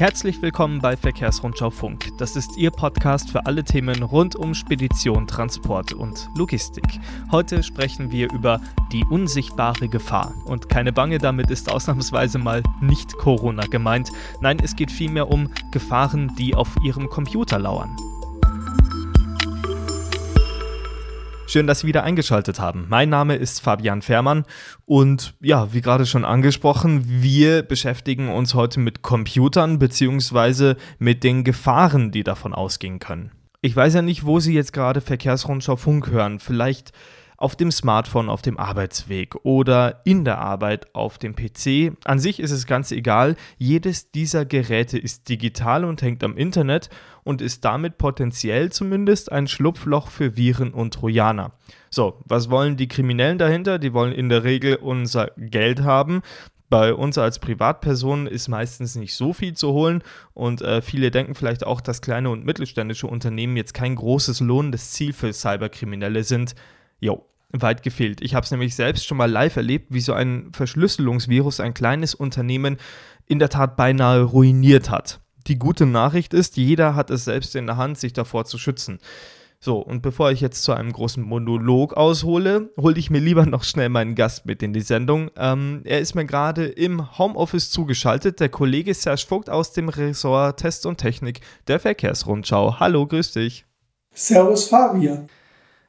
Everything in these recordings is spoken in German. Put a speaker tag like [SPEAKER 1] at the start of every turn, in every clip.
[SPEAKER 1] Herzlich willkommen bei Verkehrsrundschau Funk. Das ist Ihr Podcast für alle Themen rund um Spedition, Transport und Logistik. Heute sprechen wir über die unsichtbare Gefahr. Und keine Bange, damit ist ausnahmsweise mal nicht Corona gemeint. Nein, es geht vielmehr um Gefahren, die auf Ihrem Computer lauern. Schön, dass Sie wieder eingeschaltet haben. Mein Name ist Fabian Fährmann und ja, wie gerade schon angesprochen, wir beschäftigen uns heute mit Computern bzw. mit den Gefahren, die davon ausgehen können. Ich weiß ja nicht, wo Sie jetzt gerade Verkehrsrundschau Funk hören. Vielleicht auf dem Smartphone auf dem Arbeitsweg oder in der Arbeit auf dem PC. An sich ist es ganz egal. Jedes dieser Geräte ist digital und hängt am Internet und ist damit potenziell zumindest ein Schlupfloch für Viren und Trojaner. So, was wollen die Kriminellen dahinter? Die wollen in der Regel unser Geld haben. Bei uns als Privatpersonen ist meistens nicht so viel zu holen und äh, viele denken vielleicht auch, dass kleine und mittelständische Unternehmen jetzt kein großes lohnendes Ziel für Cyberkriminelle sind. Jo, weit gefehlt. Ich habe es nämlich selbst schon mal live erlebt, wie so ein Verschlüsselungsvirus ein kleines Unternehmen in der Tat beinahe ruiniert hat. Die gute Nachricht ist, jeder hat es selbst in der Hand, sich davor zu schützen. So, und bevor ich jetzt zu einem großen Monolog aushole, hole ich mir lieber noch schnell meinen Gast mit in die Sendung. Ähm, er ist mir gerade im Homeoffice zugeschaltet, der Kollege Serge Vogt aus dem Ressort Test und Technik der Verkehrsrundschau. Hallo, grüß dich.
[SPEAKER 2] Servus Fabian.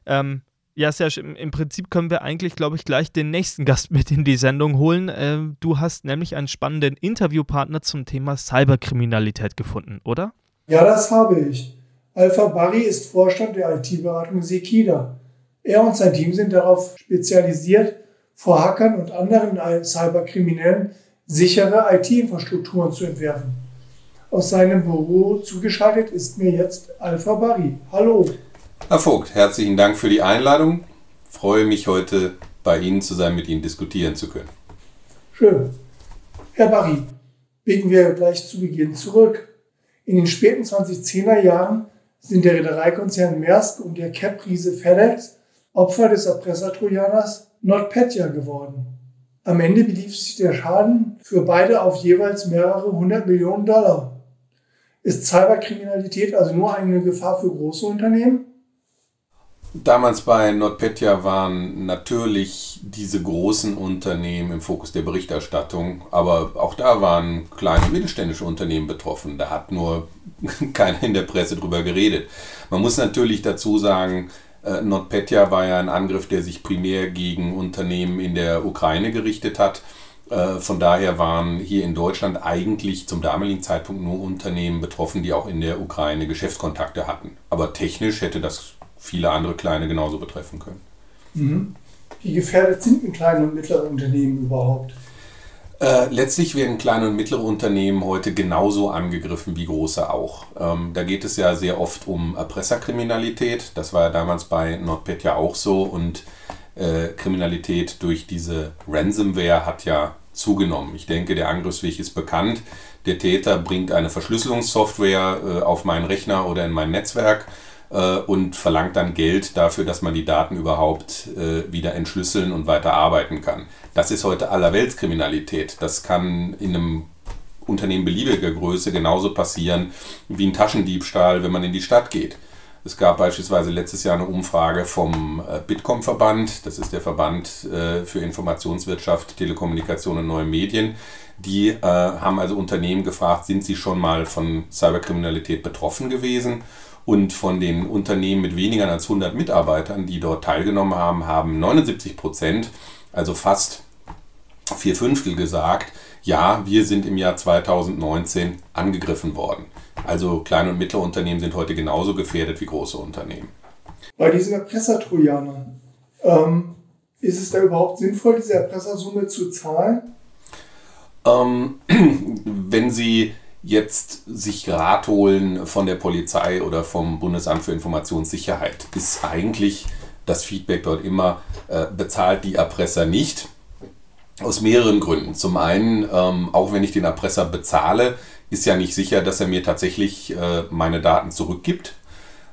[SPEAKER 1] Ähm, ja, Serge, im, im, Prinzip können wir eigentlich, glaube ich, gleich den nächsten Gast mit in die Sendung holen. Äh, du hast nämlich einen spannenden Interviewpartner zum Thema Cyberkriminalität gefunden, oder?
[SPEAKER 2] Ja, das habe ich. Alpha Barry ist Vorstand der IT-Beratung Sekida. Er und sein Team sind darauf spezialisiert, vor Hackern und anderen Cyberkriminellen sichere IT-Infrastrukturen zu entwerfen. Aus seinem Büro zugeschaltet ist mir jetzt Alpha Barry. Hallo.
[SPEAKER 3] Herr Vogt, herzlichen Dank für die Einladung. Ich freue mich heute bei Ihnen zu sein, mit Ihnen diskutieren zu können.
[SPEAKER 2] Schön. Herr Barry, blicken wir gleich zu Beginn zurück. In den späten 2010er Jahren sind der Reedereikonzern Maersk und der Cap-Riese FedEx Opfer des Erpressertrojaners NotPetya geworden. Am Ende belief sich der Schaden für beide auf jeweils mehrere hundert Millionen Dollar. Ist Cyberkriminalität also nur eine Gefahr für große Unternehmen?
[SPEAKER 3] Damals bei NotPetya waren natürlich diese großen Unternehmen im Fokus der Berichterstattung, aber auch da waren kleine mittelständische Unternehmen betroffen. Da hat nur keiner in der Presse drüber geredet. Man muss natürlich dazu sagen, äh, NotPetya war ja ein Angriff, der sich primär gegen Unternehmen in der Ukraine gerichtet hat. Äh, von daher waren hier in Deutschland eigentlich zum damaligen Zeitpunkt nur Unternehmen betroffen, die auch in der Ukraine Geschäftskontakte hatten. Aber technisch hätte das viele andere kleine genauso betreffen können.
[SPEAKER 2] Mhm. Wie gefährdet sind denn kleine und mittlere Unternehmen überhaupt?
[SPEAKER 3] Äh, letztlich werden kleine und mittlere Unternehmen heute genauso angegriffen wie große auch. Ähm, da geht es ja sehr oft um Erpresserkriminalität. Das war ja damals bei NotPetya auch so. Und äh, Kriminalität durch diese Ransomware hat ja zugenommen. Ich denke, der Angriffsweg ist bekannt. Der Täter bringt eine Verschlüsselungssoftware äh, auf meinen Rechner oder in mein Netzwerk äh, und verlangt dann Geld dafür, dass man die Daten überhaupt äh, wieder entschlüsseln und weiter arbeiten kann. Das ist heute Allerweltskriminalität. Das kann in einem Unternehmen beliebiger Größe genauso passieren wie ein Taschendiebstahl, wenn man in die Stadt geht. Es gab beispielsweise letztes Jahr eine Umfrage vom äh, Bitkom-Verband, das ist der Verband äh, für Informationswirtschaft, Telekommunikation und neue Medien. Die äh, haben also Unternehmen gefragt, sind sie schon mal von Cyberkriminalität betroffen gewesen? Und von den Unternehmen mit weniger als 100 Mitarbeitern, die dort teilgenommen haben, haben 79 Prozent, also fast vier Fünftel gesagt, ja, wir sind im Jahr 2019 angegriffen worden. Also kleine und mittlere Unternehmen sind heute genauso gefährdet wie große Unternehmen.
[SPEAKER 2] Bei diesen Erpressertrojanern, ähm, ist es da überhaupt sinnvoll, diese Erpressersumme zu zahlen?
[SPEAKER 3] Ähm, wenn Sie jetzt sich Rat holen von der Polizei oder vom Bundesamt für Informationssicherheit, ist eigentlich das Feedback dort immer, äh, bezahlt die Erpresser nicht. Aus mehreren Gründen. Zum einen, ähm, auch wenn ich den Erpresser bezahle, ist ja nicht sicher, dass er mir tatsächlich äh, meine Daten zurückgibt.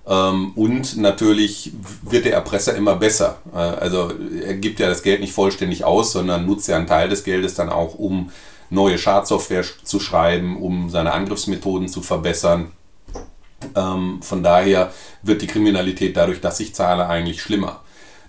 [SPEAKER 3] Ähm, und natürlich wird der Erpresser immer besser. Äh, also er gibt ja das Geld nicht vollständig aus, sondern nutzt ja einen Teil des Geldes dann auch, um neue Schadsoftware zu schreiben, um seine Angriffsmethoden zu verbessern. Ähm, von daher wird die Kriminalität dadurch, dass ich zahle, eigentlich schlimmer.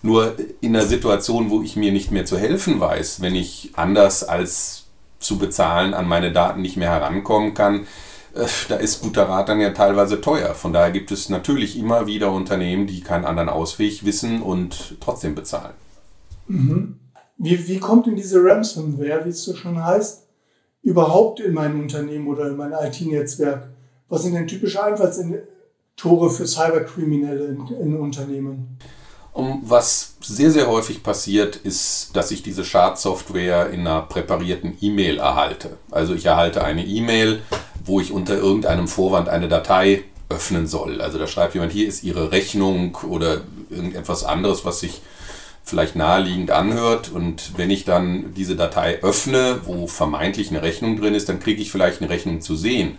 [SPEAKER 3] Nur in einer Situation, wo ich mir nicht mehr zu helfen weiß, wenn ich anders als zu bezahlen an meine Daten nicht mehr herankommen kann, äh, da ist guter Rat dann ja teilweise teuer. Von daher gibt es natürlich immer wieder Unternehmen, die keinen anderen Ausweg wissen und trotzdem bezahlen.
[SPEAKER 2] Mhm. Wie, wie kommt denn diese Ransomware, wie es so schon heißt, überhaupt in mein Unternehmen oder in mein IT-Netzwerk? Was sind denn typische Einfallstore für Cyberkriminelle in, in Unternehmen?
[SPEAKER 3] Um, was sehr, sehr häufig passiert, ist, dass ich diese Schadsoftware in einer präparierten E-Mail erhalte. Also ich erhalte eine E-Mail, wo ich unter irgendeinem Vorwand eine Datei öffnen soll. Also da schreibt jemand, hier ist Ihre Rechnung oder irgendetwas anderes, was sich vielleicht naheliegend anhört. Und wenn ich dann diese Datei öffne, wo vermeintlich eine Rechnung drin ist, dann kriege ich vielleicht eine Rechnung zu sehen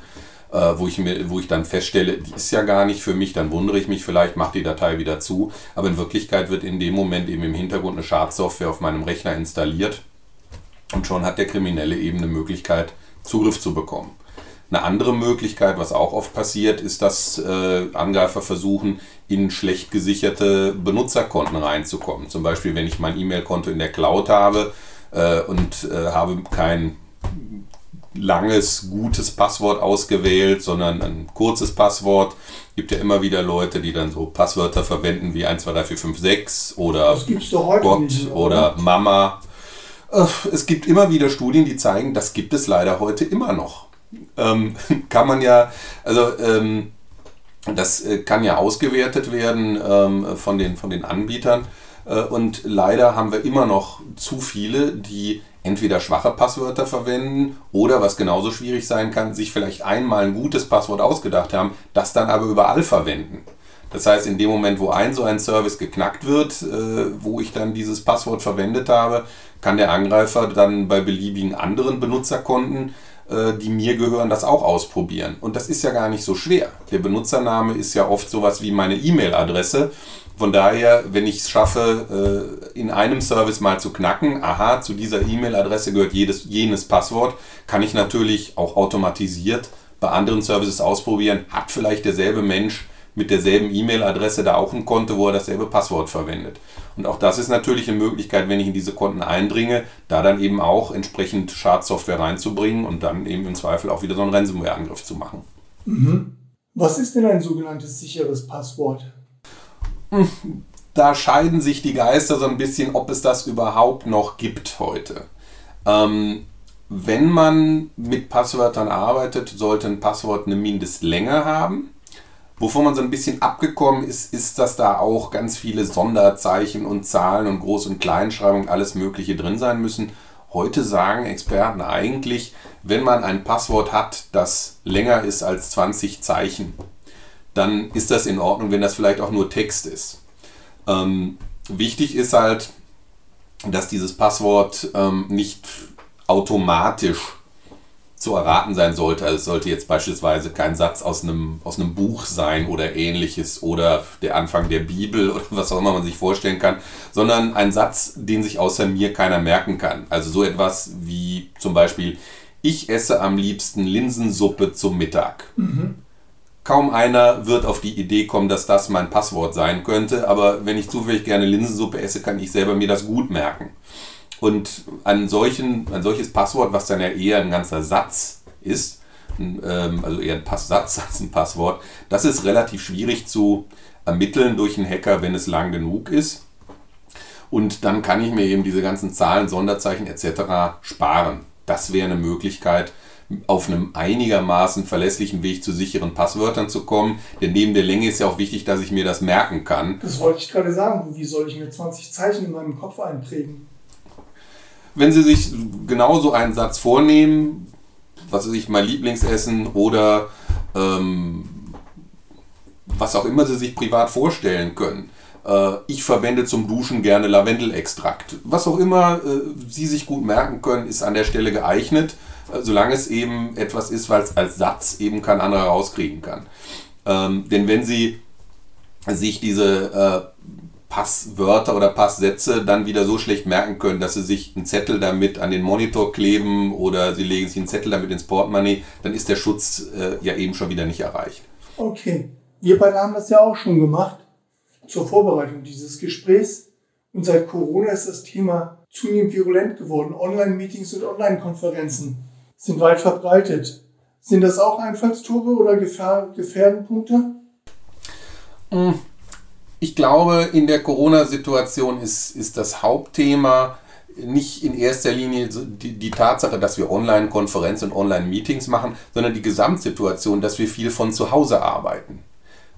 [SPEAKER 3] äh, wo, ich mir, wo ich dann feststelle, die ist ja gar nicht für mich, dann wundere ich mich vielleicht, mache die Datei wieder zu. Aber in Wirklichkeit wird in dem Moment eben im Hintergrund eine Schadsoftware auf meinem Rechner installiert und schon hat der Kriminelle eben eine Möglichkeit, Zugriff zu bekommen. Eine andere Möglichkeit, was auch oft passiert, ist, dass äh, Angreifer versuchen, in schlecht gesicherte Benutzerkonten reinzukommen. Zum Beispiel, wenn ich mein E-Mail-Konto in der Cloud habe äh, und äh, habe kein langes, gutes Passwort ausgewählt, sondern ein kurzes Passwort. Es gibt ja immer wieder Leute, die dann so Passwörter verwenden wie 1, 2, 3, 4, 5, 6 oder Gott nicht, oder? oder Mama. Es gibt immer wieder Studien, die zeigen, das gibt es leider heute immer noch. Ähm, kann man ja, also ähm, das äh, kann ja ausgewertet werden ähm, von, den, von den Anbietern. Äh, und leider haben wir immer noch zu viele, die entweder schwache Passwörter verwenden oder, was genauso schwierig sein kann, sich vielleicht einmal ein gutes Passwort ausgedacht haben, das dann aber überall verwenden. Das heißt, in dem Moment, wo ein so ein Service geknackt wird, äh, wo ich dann dieses Passwort verwendet habe, kann der Angreifer dann bei beliebigen anderen Benutzerkonten, die mir gehören, das auch ausprobieren. Und das ist ja gar nicht so schwer. Der Benutzername ist ja oft sowas wie meine E-Mail-Adresse von daher, wenn ich es schaffe, äh, in einem Service mal zu knacken, aha, zu dieser E-Mail-Adresse gehört jedes, jenes Passwort, kann ich natürlich auch automatisiert bei anderen Services ausprobieren, hat vielleicht derselbe Mensch mit derselben E-Mail-Adresse da auch ein Konto, wo er dasselbe Passwort verwendet. Und auch das ist natürlich eine Möglichkeit, wenn ich in diese Konten eindringe, da dann eben auch entsprechend Schadsoftware reinzubringen und dann eben im Zweifel auch wieder so einen Ransomware-Angriff zu machen.
[SPEAKER 2] Mhm. Was ist denn ein sogenanntes sicheres Passwort?
[SPEAKER 3] da scheiden sich die Geister so ein bisschen, ob es das überhaupt noch gibt heute. Ähm, wenn man mit Passwörtern arbeitet, sollte ein Passwort eine Mindestlänge haben. Wovon man so ein bisschen abgekommen ist, ist, dass da auch ganz viele Sonderzeichen und Zahlen und Groß- und Kleinschreibung alles Mögliche drin sein müssen. Heute sagen Experten eigentlich, wenn man ein Passwort hat, das länger ist als 20 Zeichen, dann ist das in Ordnung, wenn das vielleicht auch nur Text ist. Ähm, wichtig ist halt, dass dieses Passwort ähm, nicht automatisch zu erraten sein sollte. Also es sollte jetzt beispielsweise kein Satz aus einem, aus einem Buch sein oder ähnliches oder der Anfang der Bibel oder was auch immer man sich vorstellen kann, sondern ein Satz, den sich außer mir keiner merken kann. Also so etwas wie zum Beispiel, ich esse am liebsten Linsensuppe zum Mittag. Mhm. Kaum einer wird auf die Idee kommen, dass das mein Passwort sein könnte, aber wenn ich zufällig gerne Linsensuppe esse, kann ich selber mir das gut merken. Und ein, solchen, ein solches Passwort, was dann ja eher ein ganzer Satz ist, ähm, also eher ein Passsatz als ein Passwort, das ist relativ schwierig zu ermitteln durch einen Hacker, wenn es lang genug ist. Und dann kann ich mir eben diese ganzen Zahlen, Sonderzeichen etc. sparen. Das wäre eine Möglichkeit, auf einem einigermaßen verlässlichen Weg zu sicheren Passwörtern zu kommen. Denn neben der Länge ist ja auch wichtig, dass ich mir das merken kann.
[SPEAKER 2] Das wollte ich gerade sagen. Wie soll ich mir 20 Zeichen in meinem Kopf einprägen?
[SPEAKER 3] Wenn Sie sich genauso einen Satz vornehmen, was weiß ich, mein Lieblingsessen oder ähm, was auch immer Sie sich privat vorstellen können. Äh, ich verwende zum Duschen gerne Lavendelextrakt. Was auch immer äh, Sie sich gut merken können, ist an der Stelle geeignet solange es eben etwas ist, es als Satz eben kein anderer rauskriegen kann. Ähm, denn wenn Sie sich diese Passwörter oder Passsätze dann wieder so schlecht merken können, dass sie sich einen Zettel damit an den Monitor kleben oder sie legen sich einen Zettel damit ins Portemonnaie, dann ist der Schutz äh, ja eben schon wieder nicht erreicht.
[SPEAKER 2] Okay, wir beide haben das ja auch schon gemacht zur Vorbereitung dieses Gesprächs. Und seit Corona ist das Thema zunehmend virulent geworden. Online-Meetings und Online-Konferenzen sind weit verbreitet. Sind das auch Einfallstore oder Gefahr Gefährdenpunkte?
[SPEAKER 3] Hm. Ich glaube, in der Corona-Situation ist, ist das Hauptthema nicht in erster Linie die, die Tatsache, dass wir Online-Konferenzen und Online-Meetings machen, sondern die Gesamtsituation, dass wir viel von zu Hause arbeiten.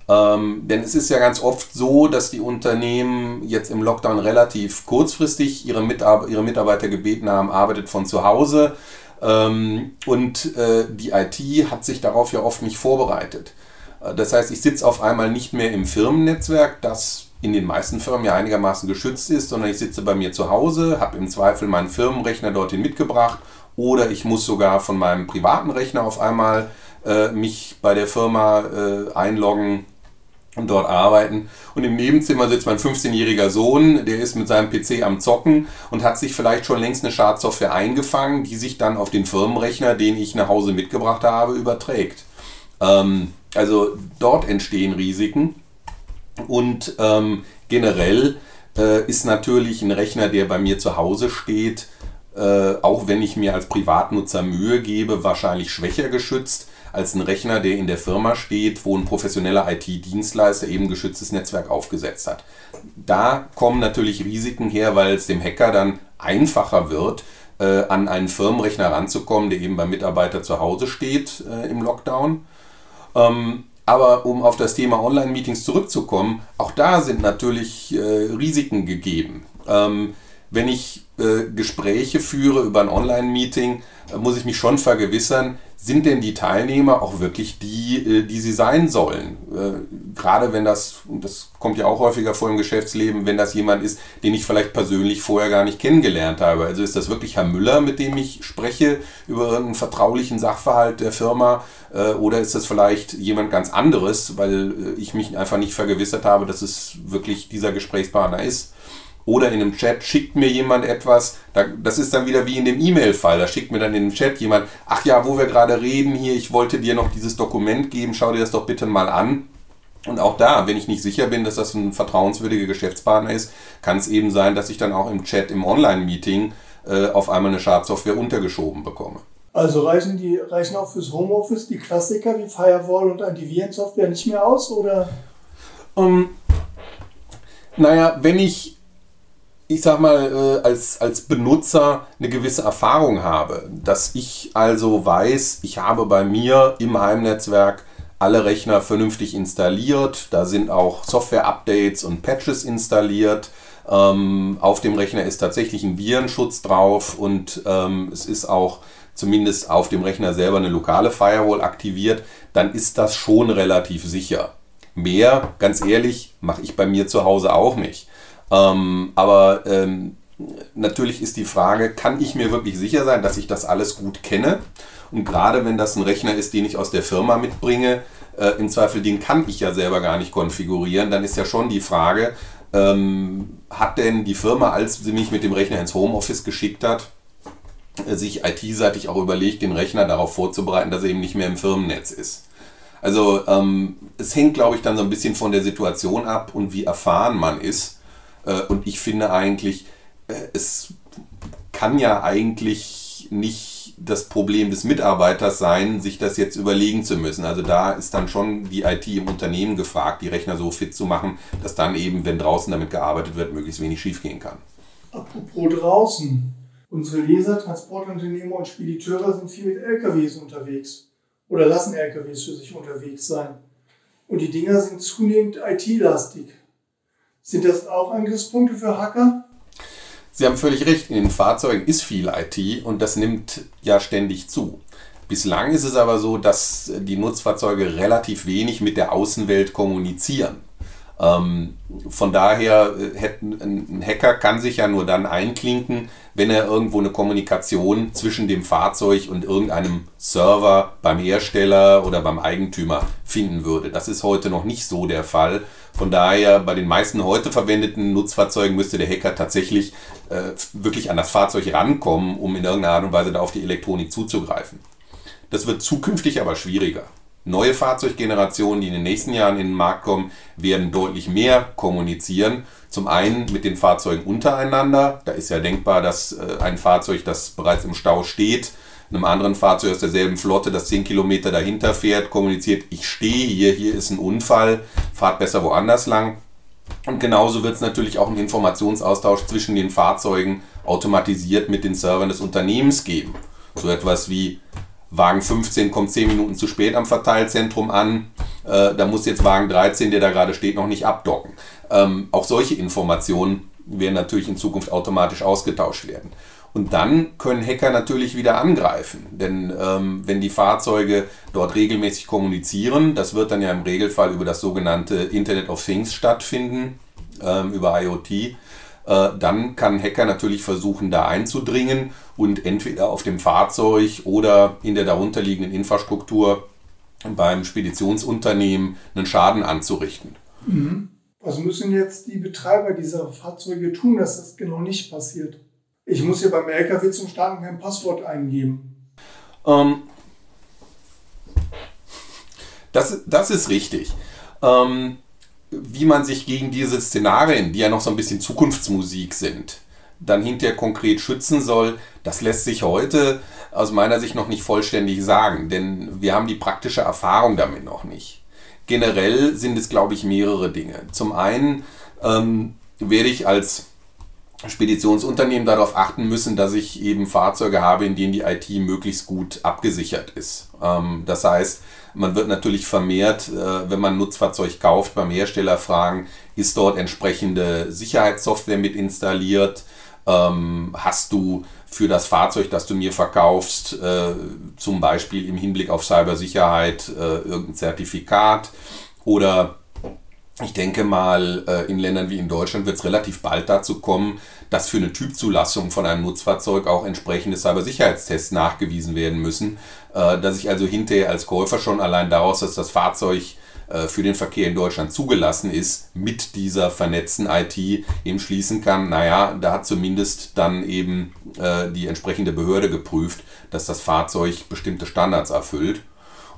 [SPEAKER 3] Ähm, denn es ist ja ganz oft so, dass die Unternehmen jetzt im Lockdown relativ kurzfristig ihre, Mitar ihre Mitarbeiter gebeten haben, arbeitet von zu Hause. Ähm, und äh, die IT hat sich darauf ja oft nicht vorbereitet. Das heißt, ich sitze auf einmal nicht mehr im Firmennetzwerk, das in den meisten Firmen ja einigermaßen geschützt ist, sondern ich sitze bei mir zu Hause, habe im Zweifel meinen Firmenrechner dorthin mitgebracht oder ich muss sogar von meinem privaten Rechner auf einmal äh, mich bei der Firma äh, einloggen und dort arbeiten. Und im Nebenzimmer sitzt mein 15-jähriger Sohn, der ist mit seinem PC am Zocken und hat sich vielleicht schon längst eine Schadsoftware eingefangen, die sich dann auf den Firmenrechner, den ich nach Hause mitgebracht habe, überträgt. Ähm, also dort entstehen Risiken. Und ähm, generell äh, ist natürlich ein Rechner, der bei mir zu Hause steht, äh, auch wenn ich mir als Privatnutzer Mühe gebe, wahrscheinlich schwächer geschützt als ein Rechner, der in der Firma steht, wo ein professioneller IT-Dienstleister eben geschütztes Netzwerk aufgesetzt hat. Da kommen natürlich Risiken her, weil es dem Hacker dann einfacher wird, äh, an einen Firmenrechner ranzukommen, der eben beim Mitarbeiter zu Hause steht äh, im Lockdown. Ähm, aber um auf das Thema Online-Meetings zurückzukommen, auch da sind natürlich äh, Risiken gegeben. Ähm, wenn ich äh, Gespräche führe über ein Online-Meeting, äh, muss ich mich schon vergewissern, sind denn die Teilnehmer auch wirklich die, äh, die sie sein sollen? Gerade wenn das, das kommt ja auch häufiger vor im Geschäftsleben, wenn das jemand ist, den ich vielleicht persönlich vorher gar nicht kennengelernt habe. Also ist das wirklich Herr Müller, mit dem ich spreche über einen vertraulichen Sachverhalt der Firma? Oder ist das vielleicht jemand ganz anderes, weil ich mich einfach nicht vergewissert habe, dass es wirklich dieser Gesprächspartner ist? Oder in einem Chat schickt mir jemand etwas, das ist dann wieder wie in dem E-Mail-Fall, da schickt mir dann in dem Chat jemand, ach ja, wo wir gerade reden hier, ich wollte dir noch dieses Dokument geben, schau dir das doch bitte mal an. Und auch da, wenn ich nicht sicher bin, dass das ein vertrauenswürdiger Geschäftspartner ist, kann es eben sein, dass ich dann auch im Chat, im Online-Meeting äh, auf einmal eine Schadsoftware untergeschoben bekomme.
[SPEAKER 2] Also reichen, die, reichen auch fürs Homeoffice die Klassiker wie Firewall und Antivirensoftware nicht mehr aus, oder?
[SPEAKER 3] Um, naja, wenn ich ich sag mal, äh, als, als Benutzer eine gewisse Erfahrung habe, dass ich also weiß, ich habe bei mir im Heimnetzwerk alle Rechner vernünftig installiert, da sind auch Software-Updates und Patches installiert. Ähm, auf dem Rechner ist tatsächlich ein Virenschutz drauf und ähm, es ist auch zumindest auf dem Rechner selber eine lokale Firewall aktiviert, dann ist das schon relativ sicher. Mehr, ganz ehrlich, mache ich bei mir zu Hause auch nicht. Ähm, aber ähm, natürlich ist die Frage, kann ich mir wirklich sicher sein, dass ich das alles gut kenne? Und gerade wenn das ein Rechner ist, den ich aus der Firma mitbringe, äh, im Zweifel den kann ich ja selber gar nicht konfigurieren, dann ist ja schon die Frage, ähm, hat denn die Firma, als sie mich mit dem Rechner ins Homeoffice geschickt hat, äh, sich IT-seitig auch überlegt, den Rechner darauf vorzubereiten, dass er eben nicht mehr im Firmennetz ist. Also ähm, es hängt, glaube ich, dann so ein bisschen von der Situation ab und wie erfahren man ist. Äh, und ich finde eigentlich, äh, es kann ja eigentlich nicht das Problem des Mitarbeiters sein, sich das jetzt überlegen zu müssen. Also da ist dann schon die IT im Unternehmen gefragt, die Rechner so fit zu machen, dass dann eben, wenn draußen damit gearbeitet wird, möglichst wenig schiefgehen kann.
[SPEAKER 2] Apropos draußen. Unsere Leser, Transportunternehmer und Spediteure sind viel mit LKWs unterwegs oder lassen LKWs für sich unterwegs sein. Und die Dinger sind zunehmend IT-lastig. Sind das auch Angriffspunkte für Hacker?
[SPEAKER 3] Sie haben völlig recht, in den Fahrzeugen ist viel IT und das nimmt ja ständig zu. Bislang ist es aber so, dass die Nutzfahrzeuge relativ wenig mit der Außenwelt kommunizieren. Ähm, von daher, äh, ein Hacker kann sich ja nur dann einklinken, wenn er irgendwo eine Kommunikation zwischen dem Fahrzeug und irgendeinem Server beim Hersteller oder beim Eigentümer finden würde. Das ist heute noch nicht so der Fall. Von daher, bei den meisten heute verwendeten Nutzfahrzeugen müsste der Hacker tatsächlich äh, wirklich an das Fahrzeug rankommen, um in irgendeiner Art und Weise da auf die Elektronik zuzugreifen. Das wird zukünftig aber schwieriger. Neue Fahrzeuggenerationen, die in den nächsten Jahren in den Markt kommen, werden deutlich mehr kommunizieren. Zum einen mit den Fahrzeugen untereinander. Da ist ja denkbar, dass äh, ein Fahrzeug, das bereits im Stau steht, einem anderen Fahrzeug aus derselben Flotte, das 10 Kilometer dahinter fährt, kommuniziert, ich stehe hier, hier ist ein Unfall, fahrt besser woanders lang. Und genauso wird es natürlich auch einen Informationsaustausch zwischen den Fahrzeugen automatisiert mit den Servern des Unternehmens geben. So etwas wie Wagen 15 kommt 10 Minuten zu spät am Verteilzentrum an. Äh, da muss jetzt Wagen 13, der da gerade steht, noch nicht abdocken. Ähm, auch solche Informationen werden natürlich in Zukunft automatisch ausgetauscht werden. Und dann können Hacker natürlich wieder angreifen. Denn ähm, wenn die Fahrzeuge dort regelmäßig kommunizieren, das wird dann ja im Regelfall über das sogenannte Internet of Things stattfinden, ähm, über IoT, äh, dann kann Hacker natürlich versuchen, da einzudringen und entweder auf dem Fahrzeug oder in der darunterliegenden Infrastruktur beim Speditionsunternehmen einen Schaden anzurichten.
[SPEAKER 2] Mhm. Was müssen jetzt die Betreiber dieser Fahrzeuge tun, dass das genau nicht passiert? Ich muss hier beim LKW zum Starten kein Passwort eingeben.
[SPEAKER 3] Ähm, das, das ist richtig. Ähm, wie man sich gegen diese Szenarien, die ja noch so ein bisschen Zukunftsmusik sind, dann hinterher konkret schützen soll, das lässt sich heute aus meiner Sicht noch nicht vollständig sagen, denn wir haben die praktische Erfahrung damit noch nicht. Generell sind es, glaube ich, mehrere Dinge. Zum einen ähm, werde ich als Speditionsunternehmen darauf achten müssen, dass ich eben Fahrzeuge habe, in denen die IT möglichst gut abgesichert ist. Ähm, das heißt, man wird natürlich vermehrt, äh, wenn man ein Nutzfahrzeug kauft, beim Hersteller fragen, ist dort entsprechende Sicherheitssoftware mit installiert? Ähm, hast du für das Fahrzeug, das du mir verkaufst, äh, zum Beispiel im Hinblick auf Cybersicherheit äh, irgendein Zertifikat? Oder ich denke mal, äh, in Ländern wie in Deutschland wird es relativ bald dazu kommen, dass für eine Typzulassung von einem Nutzfahrzeug auch entsprechende Cybersicherheitstests nachgewiesen werden müssen. Äh, dass ich also hinterher als Käufer schon allein daraus, dass das Fahrzeug äh, für den Verkehr in Deutschland zugelassen ist, mit dieser vernetzten IT eben schließen kann, naja, da hat zumindest dann eben die entsprechende Behörde geprüft, dass das Fahrzeug bestimmte Standards erfüllt.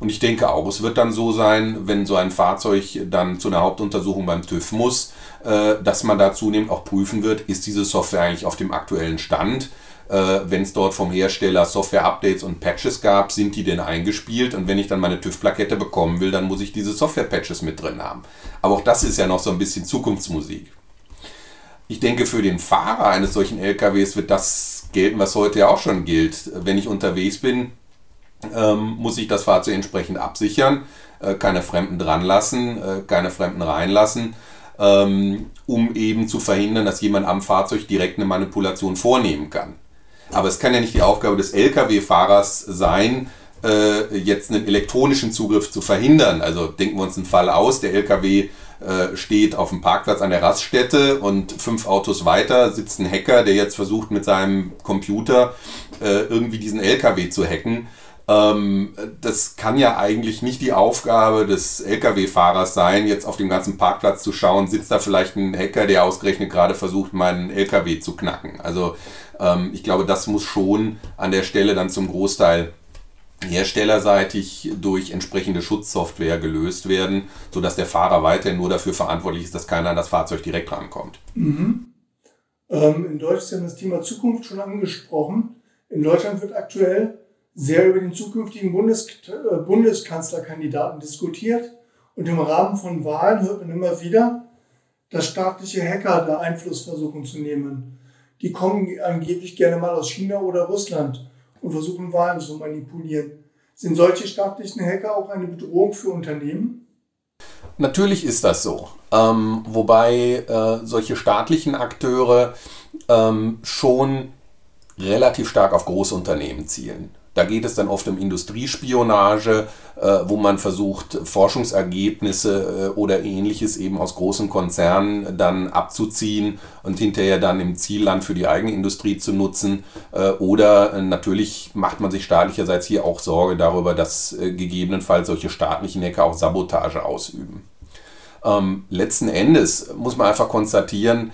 [SPEAKER 3] Und ich denke auch, es wird dann so sein, wenn so ein Fahrzeug dann zu einer Hauptuntersuchung beim TÜV muss, äh, dass man da zunehmend auch prüfen wird, ist diese Software eigentlich auf dem aktuellen Stand? Äh, wenn es dort vom Hersteller Software-Updates und Patches gab, sind die denn eingespielt? Und wenn ich dann meine TÜV-Plakette bekommen will, dann muss ich diese Software-Patches mit drin haben. Aber auch das ist ja noch so ein bisschen Zukunftsmusik. Ich denke, für den Fahrer eines solchen LKWs wird das gelten, was heute ja auch schon gilt. Wenn ich unterwegs bin, ähm, muss ich das Fahrzeug entsprechend absichern, äh, keine Fremden dran lassen, äh, keine Fremden reinlassen, ähm, um eben zu verhindern, dass jemand am Fahrzeug direkt eine Manipulation vornehmen kann. Aber es kann ja nicht die Aufgabe des Lkw-Fahrers sein, äh, jetzt einen elektronischen Zugriff zu verhindern. Also denken wir uns einen Fall aus, der Lkw äh, steht auf dem Parkplatz an der Raststätte und fünf Autos weiter sitzt ein Hacker, der jetzt versucht mit seinem Computer äh, irgendwie diesen Lkw zu hacken. Ähm, das kann ja eigentlich nicht die Aufgabe des Lkw-Fahrers sein, jetzt auf dem ganzen Parkplatz zu schauen, sitzt da vielleicht ein Hacker, der ausgerechnet gerade versucht, meinen Lkw zu knacken. Also ähm, ich glaube, das muss schon an der Stelle dann zum Großteil herstellerseitig durch entsprechende Schutzsoftware gelöst werden, sodass der Fahrer weiterhin nur dafür verantwortlich ist, dass keiner an das Fahrzeug direkt rankommt.
[SPEAKER 2] Mhm. Ähm, in Deutschland ist das Thema Zukunft schon angesprochen. In Deutschland wird aktuell sehr über den zukünftigen Bundes äh, Bundeskanzlerkandidaten diskutiert. Und im Rahmen von Wahlen hört man immer wieder, dass staatliche Hacker da Einfluss versuchen zu nehmen. Die kommen angeblich gerne mal aus China oder Russland und versuchen Wahlen zu manipulieren. Sind solche staatlichen Hacker auch eine Bedrohung für Unternehmen?
[SPEAKER 3] Natürlich ist das so. Ähm, wobei äh, solche staatlichen Akteure ähm, schon relativ stark auf Großunternehmen zielen. Da geht es dann oft um Industriespionage, äh, wo man versucht, Forschungsergebnisse äh, oder ähnliches eben aus großen Konzernen dann abzuziehen und hinterher dann im Zielland für die eigene Industrie zu nutzen. Äh, oder natürlich macht man sich staatlicherseits hier auch Sorge darüber, dass gegebenenfalls solche staatlichen Hacker auch Sabotage ausüben. Ähm, letzten Endes muss man einfach konstatieren,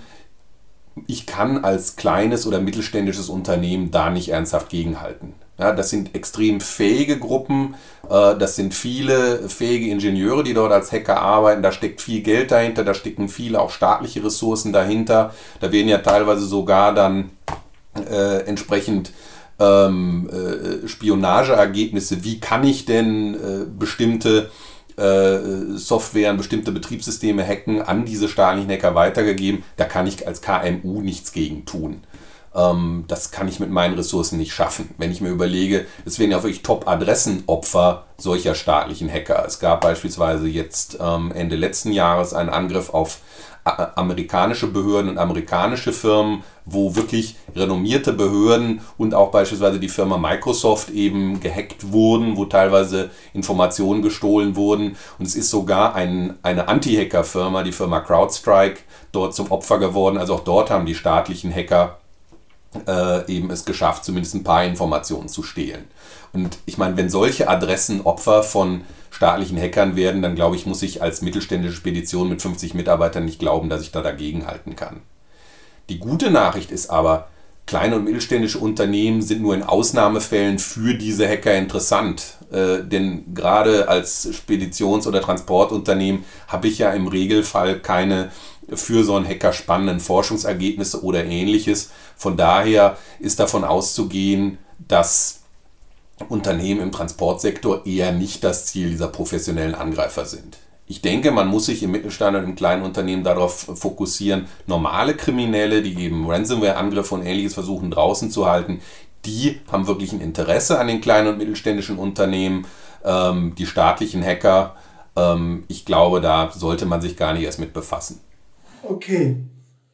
[SPEAKER 3] ich kann als kleines oder mittelständisches Unternehmen da nicht ernsthaft gegenhalten. Ja, das sind extrem fähige Gruppen, äh, das sind viele fähige Ingenieure, die dort als Hacker arbeiten, da steckt viel Geld dahinter, da stecken viele auch staatliche Ressourcen dahinter, da werden ja teilweise sogar dann äh, entsprechend ähm, äh, Spionageergebnisse, wie kann ich denn äh, bestimmte äh, Software, bestimmte Betriebssysteme hacken, an diese staatlichen Hacker weitergegeben, da kann ich als KMU nichts gegen tun. Ähm, das kann ich mit meinen Ressourcen nicht schaffen. Wenn ich mir überlege, es werden ja wirklich Top-Adressen-Opfer solcher staatlichen Hacker. Es gab beispielsweise jetzt ähm, Ende letzten Jahres einen Angriff auf äh, amerikanische Behörden und amerikanische Firmen, wo wirklich renommierte Behörden und auch beispielsweise die Firma Microsoft eben gehackt wurden, wo teilweise Informationen gestohlen wurden. Und es ist sogar ein, eine Anti-Hacker-Firma, die Firma CrowdStrike, dort zum Opfer geworden. Also auch dort haben die staatlichen Hacker äh, eben es geschafft, zumindest ein paar Informationen zu stehlen. Und ich meine, wenn solche Adressen Opfer von staatlichen Hackern werden, dann glaube ich, muss ich als mittelständische Spedition mit 50 Mitarbeitern nicht glauben, dass ich da dagegen halten kann. Die gute Nachricht ist aber, kleine und mittelständische Unternehmen sind nur in Ausnahmefällen für diese Hacker interessant. Äh, denn gerade als Speditions- oder Transportunternehmen habe ich ja im Regelfall keine für so einen Hacker spannenden Forschungsergebnisse oder ähnliches. Von daher ist davon auszugehen, dass Unternehmen im Transportsektor eher nicht das Ziel dieser professionellen Angreifer sind. Ich denke, man muss sich im Mittelstand und im kleinen Unternehmen darauf fokussieren, normale Kriminelle, die eben Ransomware-Angriffe und ähnliches versuchen draußen zu halten, die haben wirklich ein Interesse an den kleinen und mittelständischen Unternehmen. Ähm, die staatlichen Hacker, ähm, ich glaube, da sollte man sich gar nicht erst mit befassen.
[SPEAKER 2] Okay.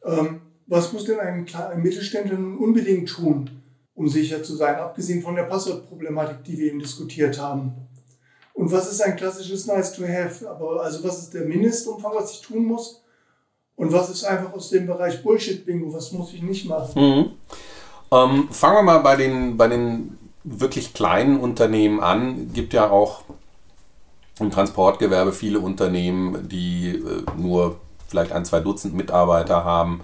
[SPEAKER 2] Ähm, was muss denn ein, ein Mittelständler unbedingt tun, um sicher zu sein, abgesehen von der Passwortproblematik, die wir eben diskutiert haben? Und was ist ein klassisches Nice to Have? Aber also was ist der Mindestumfang, was ich tun muss? Und was ist einfach aus dem Bereich Bullshit-Bingo? Was muss ich nicht machen?
[SPEAKER 3] Mhm. Ähm, fangen wir mal bei den, bei den wirklich kleinen Unternehmen an. Gibt ja auch im Transportgewerbe viele Unternehmen, die äh, nur vielleicht ein, zwei Dutzend Mitarbeiter haben.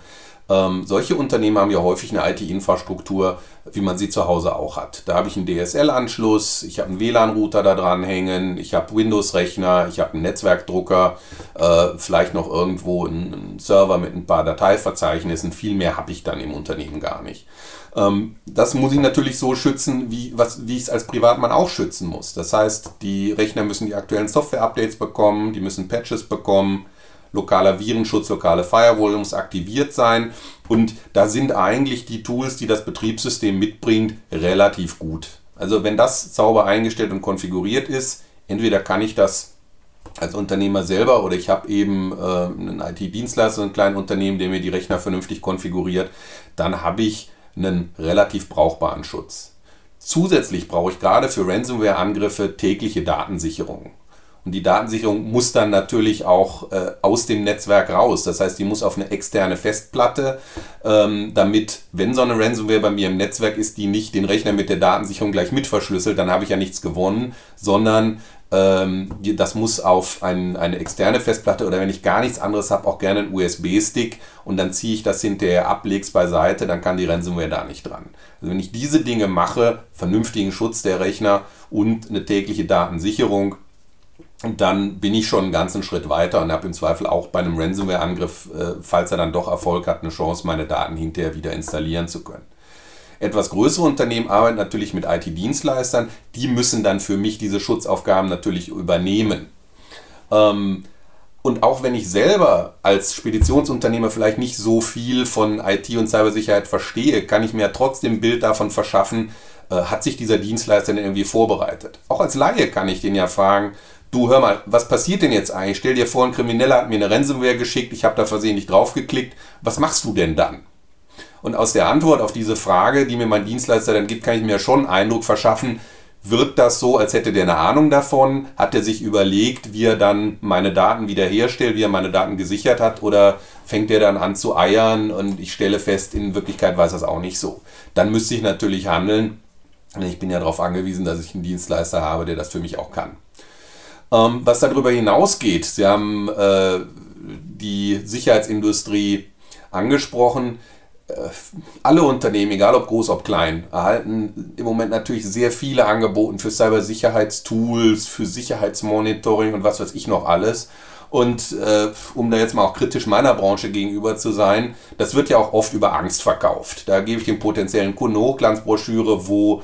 [SPEAKER 3] Ähm, solche Unternehmen haben ja häufig eine IT-Infrastruktur, wie man sie zu Hause auch hat. Da habe ich einen DSL-Anschluss, ich habe einen WLAN-Router da dran hängen, ich habe Windows-Rechner, ich habe einen Netzwerkdrucker, äh, vielleicht noch irgendwo einen Server mit ein paar Dateiverzeichnissen. Viel mehr habe ich dann im Unternehmen gar nicht. Ähm, das muss ich natürlich so schützen, wie, wie ich es als Privatmann auch schützen muss. Das heißt, die Rechner müssen die aktuellen Software-Updates bekommen, die müssen Patches bekommen lokaler Virenschutz, lokale Firewall aktiviert sein. Und da sind eigentlich die Tools, die das Betriebssystem mitbringt, relativ gut. Also wenn das sauber eingestellt und konfiguriert ist, entweder kann ich das als Unternehmer selber oder ich habe eben äh, einen IT-Dienstleister, ein kleines Unternehmen, der mir die Rechner vernünftig konfiguriert, dann habe ich einen relativ brauchbaren Schutz. Zusätzlich brauche ich gerade für Ransomware-Angriffe tägliche Datensicherung. Und die Datensicherung muss dann natürlich auch äh, aus dem Netzwerk raus. Das heißt, die muss auf eine externe Festplatte, ähm, damit, wenn so eine Ransomware bei mir im Netzwerk ist, die nicht den Rechner mit der Datensicherung gleich mit verschlüsselt, dann habe ich ja nichts gewonnen, sondern ähm, das muss auf ein, eine externe Festplatte oder wenn ich gar nichts anderes habe, auch gerne einen USB-Stick und dann ziehe ich das hinterher ab, lege es beiseite, dann kann die Ransomware da nicht dran. Also wenn ich diese Dinge mache, vernünftigen Schutz der Rechner und eine tägliche Datensicherung, dann bin ich schon einen ganzen Schritt weiter und habe im Zweifel auch bei einem Ransomware-Angriff, äh, falls er dann doch Erfolg hat, eine Chance, meine Daten hinterher wieder installieren zu können. Etwas größere Unternehmen arbeiten natürlich mit IT-Dienstleistern, die müssen dann für mich diese Schutzaufgaben natürlich übernehmen. Ähm, und auch wenn ich selber als Speditionsunternehmer vielleicht nicht so viel von IT und Cybersicherheit verstehe, kann ich mir trotzdem ein Bild davon verschaffen, äh, hat sich dieser Dienstleister denn irgendwie vorbereitet. Auch als Laie kann ich den ja fragen, du hör mal, was passiert denn jetzt eigentlich? Stell dir vor, ein Krimineller hat mir eine Ransomware geschickt, ich habe da versehentlich draufgeklickt, was machst du denn dann? Und aus der Antwort auf diese Frage, die mir mein Dienstleister dann gibt, kann ich mir schon einen Eindruck verschaffen, wirkt das so, als hätte der eine Ahnung davon? Hat er sich überlegt, wie er dann meine Daten wiederherstellt, wie er meine Daten gesichert hat? Oder fängt er dann an zu eiern und ich stelle fest, in Wirklichkeit weiß er es auch nicht so? Dann müsste ich natürlich handeln. Ich bin ja darauf angewiesen, dass ich einen Dienstleister habe, der das für mich auch kann. Ähm, was darüber hinausgeht, Sie haben äh, die Sicherheitsindustrie angesprochen alle Unternehmen, egal ob groß, ob klein, erhalten im Moment natürlich sehr viele Angebote für Cybersicherheitstools, für Sicherheitsmonitoring und was weiß ich noch alles. Und äh, um da jetzt mal auch kritisch meiner Branche gegenüber zu sein, das wird ja auch oft über Angst verkauft. Da gebe ich dem potenziellen Kunden eine Hochglanzbroschüre, wo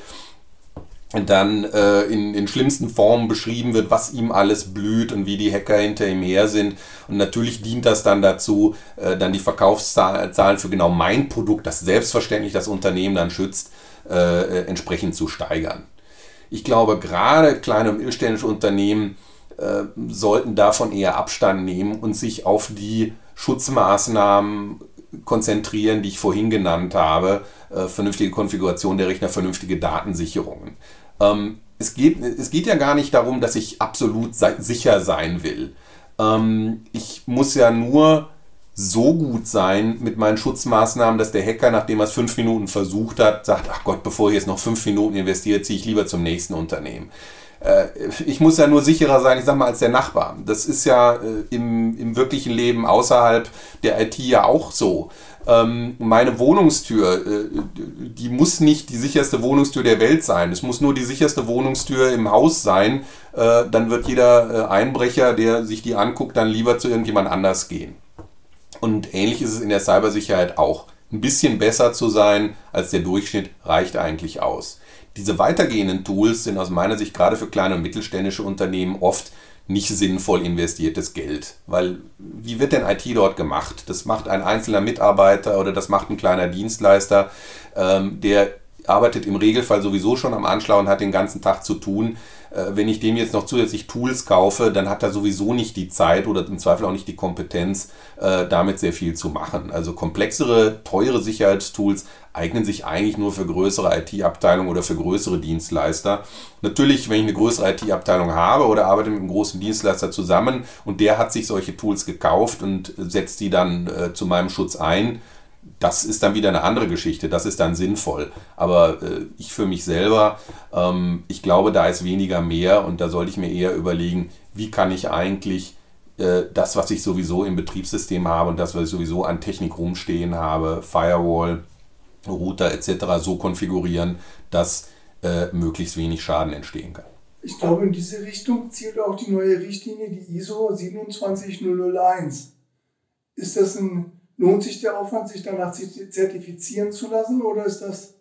[SPEAKER 3] dann äh, in, in schlimmsten Formen beschrieben wird, was ihm alles blüht und wie die Hacker hinter ihm her sind. Und natürlich dient das dann dazu, äh, dann die Verkaufszahlen für genau mein Produkt, das selbstverständlich das Unternehmen dann schützt, äh, äh entsprechend zu steigern. Ich glaube, gerade kleine und mittelständische Unternehmen äh, sollten davon eher Abstand nehmen und sich auf die Schutzmaßnahmen konzentrieren, die ich vorhin genannt habe. Äh, vernünftige Konfiguration der Rechner, vernünftige Datensicherungen. Ähm, es, geht, es geht ja gar nicht darum, dass ich absolut sicher sein will. Ähm, ich muss ja nur so gut sein mit meinen Schutzmaßnahmen, dass der Hacker, nachdem er es fünf Minuten versucht hat, sagt, ach Gott, bevor ich jetzt noch fünf Minuten investiere, ziehe ich lieber zum nächsten Unternehmen. Äh, ich muss ja nur sicherer sein, ich sag mal, als der Nachbar. Das ist ja äh, im, im wirklichen Leben außerhalb der IT ja auch so ähm, meine Wohnungstür, äh, die muss nicht die sicherste Wohnungstür der Welt sein. Es muss nur die sicherste Wohnungstür im Haus sein. Äh, dann wird jeder äh, Einbrecher, der sich die anguckt, dann lieber zu irgendjemand anders gehen. Und ähnlich ist es in der Cybersicherheit auch. Ein bisschen besser zu sein als der Durchschnitt reicht eigentlich aus. Diese weitergehenden Tools sind aus meiner Sicht gerade für kleine und mittelständische Unternehmen oft nicht sinnvoll investiertes Geld. Weil wie wird denn IT dort gemacht? Das macht ein einzelner Mitarbeiter oder das macht ein kleiner Dienstleister, ähm, der arbeitet im Regelfall sowieso schon am Anschlag und hat den ganzen Tag zu tun. Äh, wenn ich dem jetzt noch zusätzlich Tools kaufe, dann hat er sowieso nicht die Zeit oder im Zweifel auch nicht die Kompetenz, äh, damit sehr viel zu machen. Also komplexere, teure Sicherheitstools eignen sich eigentlich nur für größere IT-Abteilungen oder für größere Dienstleister. Natürlich, wenn ich eine größere IT-Abteilung habe oder arbeite mit einem großen Dienstleister zusammen und der hat sich solche Tools gekauft und setzt die dann äh, zu meinem Schutz ein, das ist dann wieder eine andere Geschichte, das ist dann sinnvoll. Aber äh, ich für mich selber, ähm, ich glaube, da ist weniger mehr und da sollte ich mir eher überlegen, wie kann ich eigentlich äh, das, was ich sowieso im Betriebssystem habe und das, was ich sowieso an Technik rumstehen habe, Firewall, Router etc. so konfigurieren, dass äh, möglichst wenig Schaden entstehen kann.
[SPEAKER 2] Ich glaube, in diese Richtung zielt auch die neue Richtlinie, die ISO 27001. Ist das ein Lohnt sich der Aufwand, sich danach zertifizieren zu lassen oder ist das?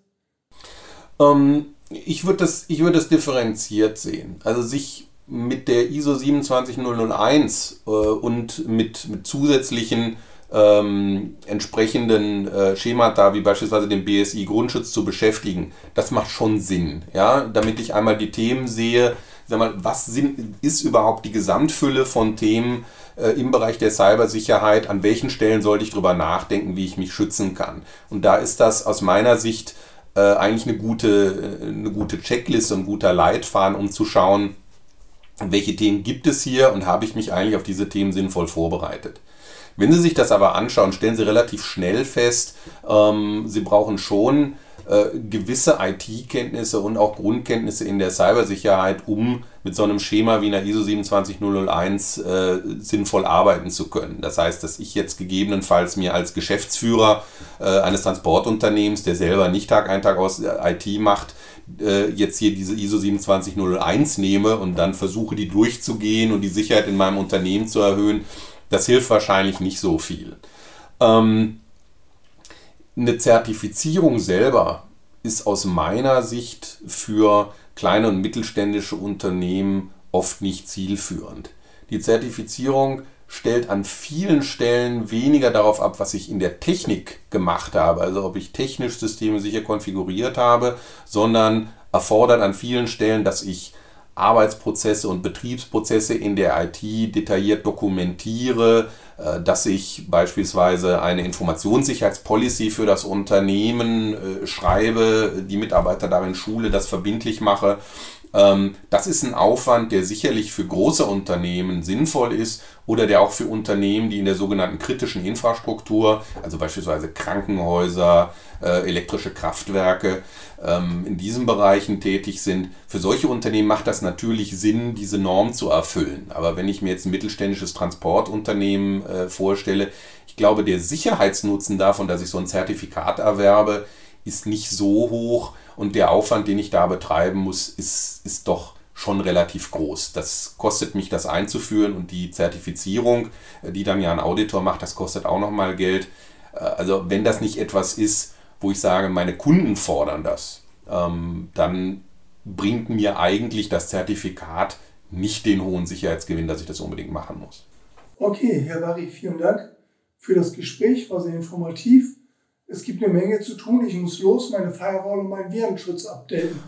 [SPEAKER 3] Ähm, ich würde das, würd das differenziert sehen. Also sich mit der ISO 27001 äh, und mit, mit zusätzlichen ähm, entsprechenden äh, Schemata, wie beispielsweise dem BSI Grundschutz zu beschäftigen, das macht schon Sinn. Ja? Damit ich einmal die Themen sehe, sag mal, was sind, ist überhaupt die Gesamtfülle von Themen, im Bereich der Cybersicherheit, an welchen Stellen sollte ich darüber nachdenken, wie ich mich schützen kann. Und da ist das aus meiner Sicht äh, eigentlich eine gute, äh, eine gute Checkliste, ein guter Leitfaden, um zu schauen, welche Themen gibt es hier und habe ich mich eigentlich auf diese Themen sinnvoll vorbereitet. Wenn Sie sich das aber anschauen, stellen Sie relativ schnell fest, ähm, Sie brauchen schon äh, gewisse IT-Kenntnisse und auch Grundkenntnisse in der Cybersicherheit, um mit so einem Schema wie einer ISO 27001 äh, sinnvoll arbeiten zu können. Das heißt, dass ich jetzt gegebenenfalls mir als Geschäftsführer äh, eines Transportunternehmens, der selber nicht Tag ein Tag aus äh, IT macht, äh, jetzt hier diese ISO 27001 nehme und dann versuche, die durchzugehen und die Sicherheit in meinem Unternehmen zu erhöhen, das hilft wahrscheinlich nicht so viel. Ähm, eine Zertifizierung selber ist aus meiner Sicht für kleine und mittelständische Unternehmen oft nicht zielführend. Die Zertifizierung stellt an vielen Stellen weniger darauf ab, was ich in der Technik gemacht habe, also ob ich technisch Systeme sicher konfiguriert habe, sondern erfordert an vielen Stellen, dass ich Arbeitsprozesse und Betriebsprozesse in der IT detailliert dokumentiere, äh, dass ich beispielsweise eine Informationssicherheitspolicy für das Unternehmen äh, schreibe, die Mitarbeiter darin schule, das verbindlich mache das ist ein Aufwand, der sicherlich für große Unternehmen sinnvoll ist oder der auch für Unternehmen, die in der sogenannten kritischen Infrastruktur, also beispielsweise Krankenhäuser, äh, elektrische Kraftwerke, ähm, in diesen Bereichen tätig sind. Für solche Unternehmen macht das natürlich Sinn, diese Norm zu erfüllen. Aber wenn ich mir jetzt ein mittelständisches Transportunternehmen äh, vorstelle, ich glaube, der Sicherheitsnutzen davon, dass ich so ein Zertifikat erwerbe, ist nicht so hoch und der Aufwand, den ich da betreiben muss, ist, ist doch schon relativ groß. Das kostet mich, das einzuführen und die Zertifizierung, äh, die dann ja ein Auditor macht, das kostet auch nochmal Geld. Äh, also wenn das nicht etwas ist, wo ich sage, meine Kunden fordern das, ähm, dann bringt mir eigentlich das Zertifikat nicht den hohen Sicherheitsgewinn, dass ich das unbedingt machen muss.
[SPEAKER 2] Okay, Herr Barry, vielen Dank für das Gespräch, war sehr informativ. Es gibt eine Menge zu tun. Ich muss los, meine Firewall und meinen Virenschutz updaten.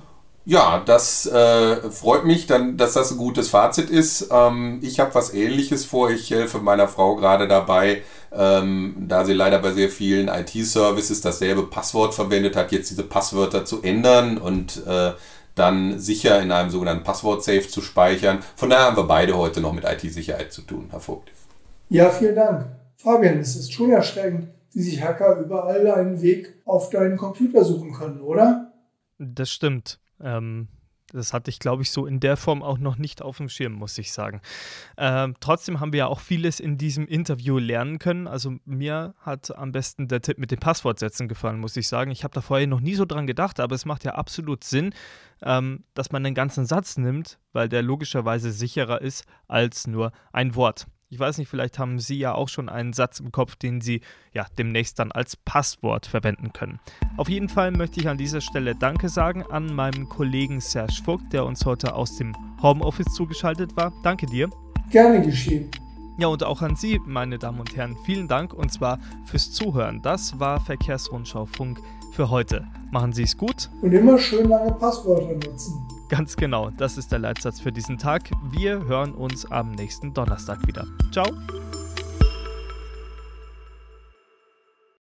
[SPEAKER 3] Ja, das äh, freut mich, dann, dass das ein gutes Fazit ist. Ähm, ich habe was Ähnliches vor. Ich helfe meiner Frau gerade dabei, ähm, da sie leider bei sehr vielen IT-Services dasselbe Passwort verwendet hat, jetzt diese Passwörter zu ändern und äh, dann sicher in einem sogenannten Passwort-Safe zu speichern. Von daher haben wir beide heute noch mit IT-Sicherheit zu tun, Herr Vogt.
[SPEAKER 2] Ja, vielen Dank. Fabian, es ist schon erschreckend, wie sich Hacker überall einen Weg auf deinen Computer suchen können, oder?
[SPEAKER 1] Das stimmt. Ähm, das hatte ich, glaube ich, so in der Form auch noch nicht auf dem Schirm, muss ich sagen. Ähm, trotzdem haben wir ja auch vieles in diesem Interview lernen können. Also mir hat am besten der Tipp mit den Passwortsätzen gefallen, muss ich sagen. Ich habe da vorher noch nie so dran gedacht, aber es macht ja absolut Sinn, ähm, dass man einen ganzen Satz nimmt, weil der logischerweise sicherer ist als nur ein Wort. Ich weiß nicht, vielleicht haben Sie ja auch schon einen Satz im Kopf, den Sie ja demnächst dann als Passwort verwenden können. Auf jeden Fall möchte ich an dieser Stelle Danke sagen an meinen Kollegen Serge Vogt, der uns heute aus dem Homeoffice zugeschaltet war. Danke dir.
[SPEAKER 2] Gerne geschehen.
[SPEAKER 1] Ja, und auch an Sie, meine Damen und Herren, vielen Dank und zwar fürs Zuhören. Das war Verkehrsrundschau Funk für heute. Machen Sie es gut.
[SPEAKER 2] Und immer schön lange Passwörter nutzen.
[SPEAKER 1] Ganz genau, das ist der Leitsatz für diesen Tag. Wir hören uns am nächsten Donnerstag wieder. Ciao.